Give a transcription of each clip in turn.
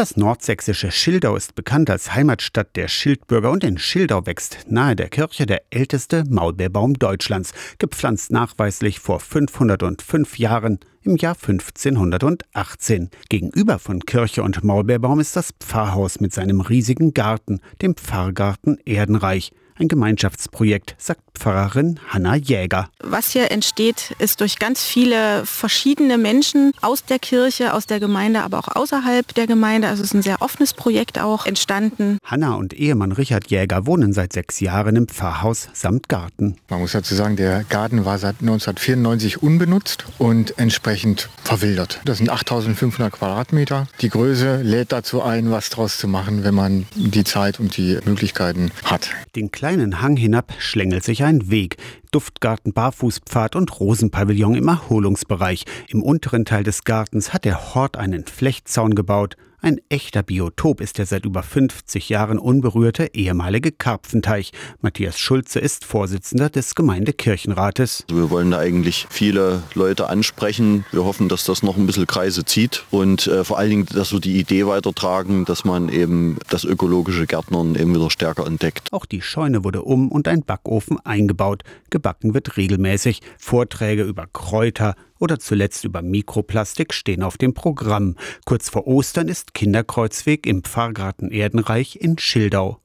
Das nordsächsische Schildau ist bekannt als Heimatstadt der Schildbürger und in Schildau wächst nahe der Kirche der älteste Maulbeerbaum Deutschlands, gepflanzt nachweislich vor 505 Jahren im Jahr 1518. Gegenüber von Kirche und Maulbeerbaum ist das Pfarrhaus mit seinem riesigen Garten, dem Pfarrgarten Erdenreich ein Gemeinschaftsprojekt, sagt Pfarrerin Hanna Jäger. Was hier entsteht, ist durch ganz viele verschiedene Menschen aus der Kirche, aus der Gemeinde, aber auch außerhalb der Gemeinde. Also es ist ein sehr offenes Projekt auch entstanden. Hanna und Ehemann Richard Jäger wohnen seit sechs Jahren im Pfarrhaus samt Garten. Man muss dazu sagen, der Garten war seit 1994 unbenutzt und entsprechend verwildert. Das sind 8500 Quadratmeter. Die Größe lädt dazu ein, was draus zu machen, wenn man die Zeit und die Möglichkeiten hat. Den kleinen Hang hinab schlängelt sich ein Weg. Duftgarten, Barfußpfad und Rosenpavillon im Erholungsbereich. Im unteren Teil des Gartens hat der Hort einen Flechtzaun gebaut. Ein echter Biotop ist der seit über 50 Jahren unberührte ehemalige Karpfenteich. Matthias Schulze ist Vorsitzender des Gemeindekirchenrates. Wir wollen da eigentlich viele Leute ansprechen. Wir hoffen, dass das noch ein bisschen Kreise zieht und äh, vor allen Dingen, dass wir die Idee weitertragen, dass man eben das ökologische Gärtnern eben wieder stärker entdeckt. Auch die Scheune wurde um und ein Backofen eingebaut. Gebacken wird regelmäßig. Vorträge über Kräuter, oder zuletzt über Mikroplastik stehen auf dem Programm. Kurz vor Ostern ist Kinderkreuzweg im Pfarrgarten Erdenreich in Schildau.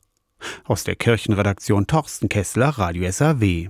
Aus der Kirchenredaktion Torsten Kessler, Radio SAW.